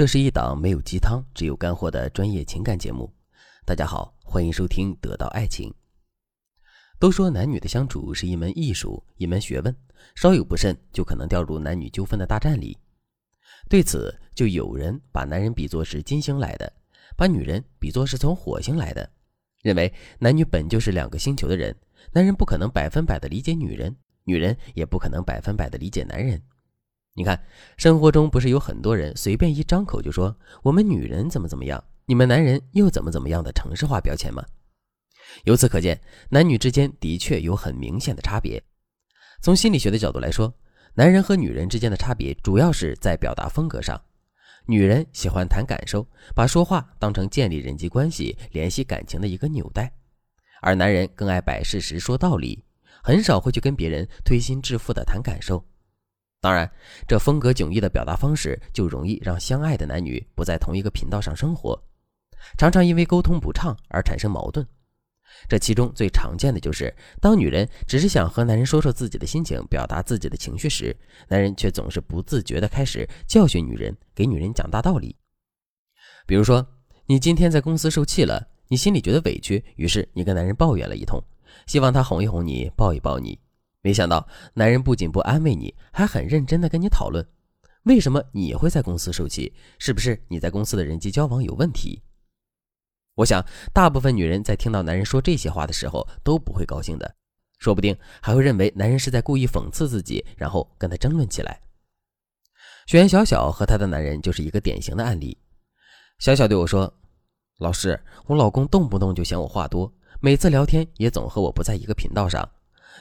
这是一档没有鸡汤、只有干货的专业情感节目。大家好，欢迎收听《得到爱情》。都说男女的相处是一门艺术，一门学问，稍有不慎就可能掉入男女纠纷的大战里。对此，就有人把男人比作是金星来的，把女人比作是从火星来的，认为男女本就是两个星球的人，男人不可能百分百的理解女人，女人也不可能百分百的理解男人。你看，生活中不是有很多人随便一张口就说我们女人怎么怎么样，你们男人又怎么怎么样的城市化标签吗？由此可见，男女之间的确有很明显的差别。从心理学的角度来说，男人和女人之间的差别主要是在表达风格上。女人喜欢谈感受，把说话当成建立人际关系、联系感情的一个纽带，而男人更爱摆事实、说道理，很少会去跟别人推心置腹的谈感受。当然，这风格迥异的表达方式就容易让相爱的男女不在同一个频道上生活，常常因为沟通不畅而产生矛盾。这其中最常见的就是，当女人只是想和男人说说自己的心情，表达自己的情绪时，男人却总是不自觉地开始教训女人，给女人讲大道理。比如说，你今天在公司受气了，你心里觉得委屈，于是你跟男人抱怨了一通，希望他哄一哄你，抱一抱你。没想到，男人不仅不安慰你，还很认真的跟你讨论，为什么你会在公司受气？是不是你在公司的人际交往有问题？我想，大部分女人在听到男人说这些话的时候都不会高兴的，说不定还会认为男人是在故意讽刺自己，然后跟他争论起来。学员小小和她的男人就是一个典型的案例。小小对我说：“老师，我老公动不动就嫌我话多，每次聊天也总和我不在一个频道上。”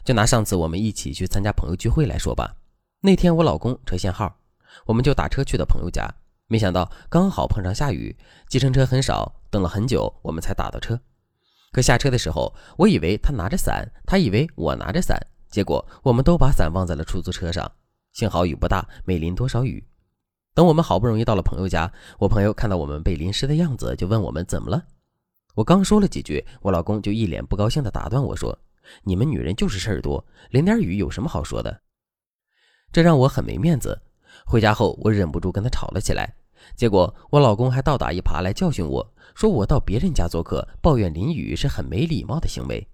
就拿上次我们一起去参加朋友聚会来说吧，那天我老公车限号，我们就打车去的朋友家，没想到刚好碰上下雨，计程车很少，等了很久我们才打到车。可下车的时候，我以为他拿着伞，他以为我拿着伞，结果我们都把伞忘在了出租车上。幸好雨不大，没淋多少雨。等我们好不容易到了朋友家，我朋友看到我们被淋湿的样子，就问我们怎么了。我刚说了几句，我老公就一脸不高兴地打断我说。你们女人就是事儿多，淋点雨有什么好说的？这让我很没面子。回家后，我忍不住跟他吵了起来。结果我老公还倒打一耙来教训我，说我到别人家做客，抱怨淋雨是很没礼貌的行为。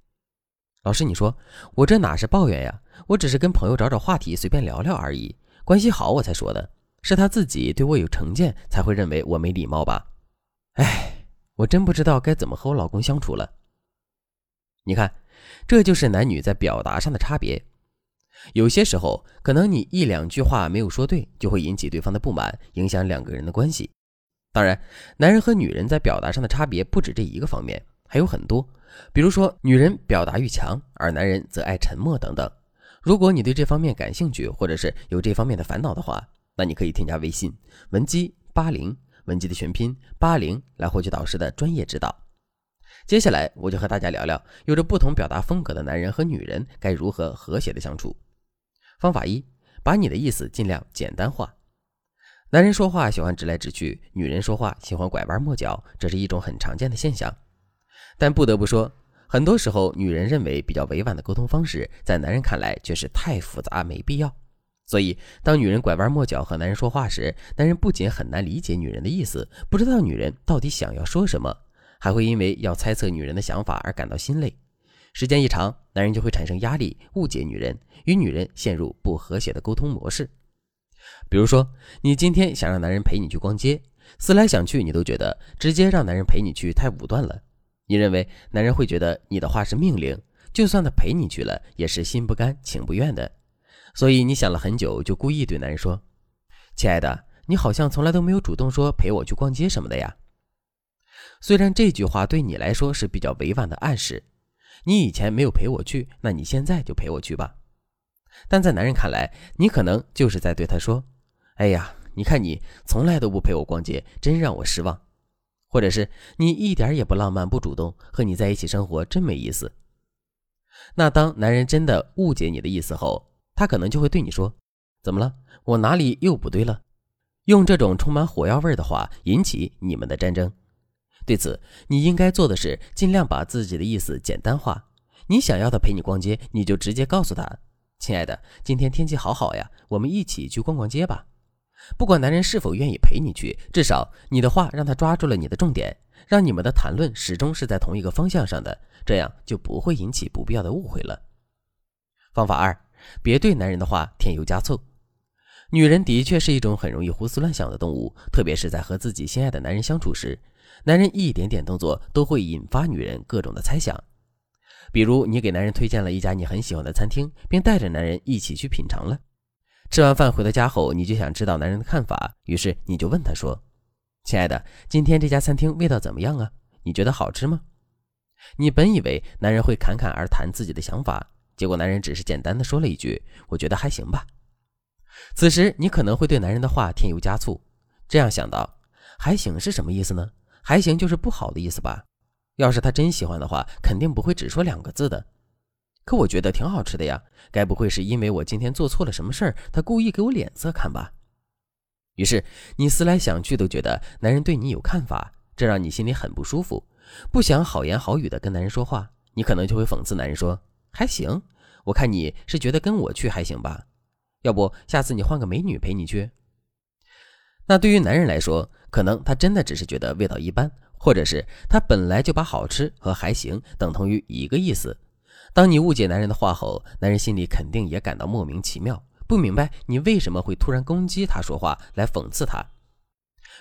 老师，你说我这哪是抱怨呀？我只是跟朋友找找话题，随便聊聊而已，关系好我才说的。是他自己对我有成见，才会认为我没礼貌吧？哎，我真不知道该怎么和我老公相处了。你看。这就是男女在表达上的差别。有些时候，可能你一两句话没有说对，就会引起对方的不满，影响两个人的关系。当然，男人和女人在表达上的差别不止这一个方面，还有很多。比如说，女人表达欲强，而男人则爱沉默等等。如果你对这方面感兴趣，或者是有这方面的烦恼的话，那你可以添加微信文姬八零，文姬的全拼八零，来获取导师的专业指导。接下来我就和大家聊聊，有着不同表达风格的男人和女人该如何和谐的相处。方法一，把你的意思尽量简单化。男人说话喜欢直来直去，女人说话喜欢拐弯抹角，这是一种很常见的现象。但不得不说，很多时候女人认为比较委婉的沟通方式，在男人看来却是太复杂没必要。所以，当女人拐弯抹角和男人说话时，男人不仅很难理解女人的意思，不知道女人到底想要说什么。还会因为要猜测女人的想法而感到心累，时间一长，男人就会产生压力，误解女人，与女人陷入不和谐的沟通模式。比如说，你今天想让男人陪你去逛街，思来想去，你都觉得直接让男人陪你去太武断了。你认为男人会觉得你的话是命令，就算他陪你去了，也是心不甘情不愿的。所以你想了很久，就故意对男人说：“亲爱的，你好像从来都没有主动说陪我去逛街什么的呀。”虽然这句话对你来说是比较委婉的暗示，你以前没有陪我去，那你现在就陪我去吧。但在男人看来，你可能就是在对他说：“哎呀，你看你从来都不陪我逛街，真让我失望。”或者是你一点也不浪漫不主动，和你在一起生活真没意思。那当男人真的误解你的意思后，他可能就会对你说：“怎么了？我哪里又不对了？”用这种充满火药味的话引起你们的战争。对此，你应该做的是尽量把自己的意思简单化。你想要他陪你逛街，你就直接告诉他：“亲爱的，今天天气好好呀，我们一起去逛逛街吧。”不管男人是否愿意陪你去，至少你的话让他抓住了你的重点，让你们的谈论始终是在同一个方向上的，这样就不会引起不必要的误会了。方法二，别对男人的话添油加醋。女人的确是一种很容易胡思乱想的动物，特别是在和自己心爱的男人相处时，男人一点点动作都会引发女人各种的猜想。比如，你给男人推荐了一家你很喜欢的餐厅，并带着男人一起去品尝了。吃完饭回到家后，你就想知道男人的看法，于是你就问他说：“亲爱的，今天这家餐厅味道怎么样啊？你觉得好吃吗？”你本以为男人会侃侃而谈自己的想法，结果男人只是简单的说了一句：“我觉得还行吧。”此时你可能会对男人的话添油加醋，这样想到：“还行是什么意思呢？还行就是不好的意思吧？要是他真喜欢的话，肯定不会只说两个字的。”可我觉得挺好吃的呀，该不会是因为我今天做错了什么事儿，他故意给我脸色看吧？于是你思来想去，都觉得男人对你有看法，这让你心里很不舒服，不想好言好语的跟男人说话，你可能就会讽刺男人说：“还行，我看你是觉得跟我去还行吧？要不下次你换个美女陪你去？”那对于男人来说，可能他真的只是觉得味道一般，或者是他本来就把好吃和还行等同于一个意思。当你误解男人的话后，男人心里肯定也感到莫名其妙，不明白你为什么会突然攻击他说话来讽刺他。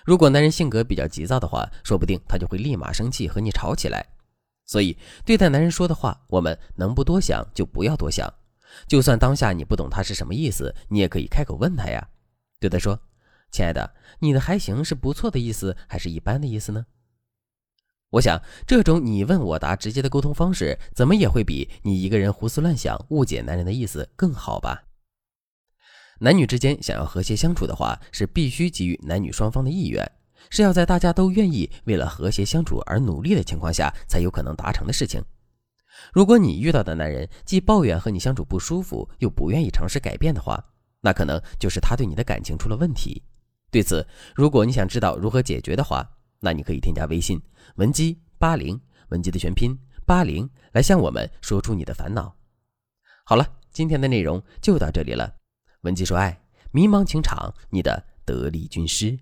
如果男人性格比较急躁的话，说不定他就会立马生气和你吵起来。所以，对待男人说的话，我们能不多想就不要多想。就算当下你不懂他是什么意思，你也可以开口问他呀，对他说：“亲爱的，你的还行是不错的意思，还是一般的意思呢？”我想，这种你问我答直接的沟通方式，怎么也会比你一个人胡思乱想、误解男人的意思更好吧？男女之间想要和谐相处的话，是必须给予男女双方的意愿，是要在大家都愿意为了和谐相处而努力的情况下，才有可能达成的事情。如果你遇到的男人既抱怨和你相处不舒服，又不愿意尝试改变的话，那可能就是他对你的感情出了问题。对此，如果你想知道如何解决的话，那你可以添加微信文姬八零，文姬的全拼八零，来向我们说出你的烦恼。好了，今天的内容就到这里了。文姬说爱，迷茫情场，你的得力军师。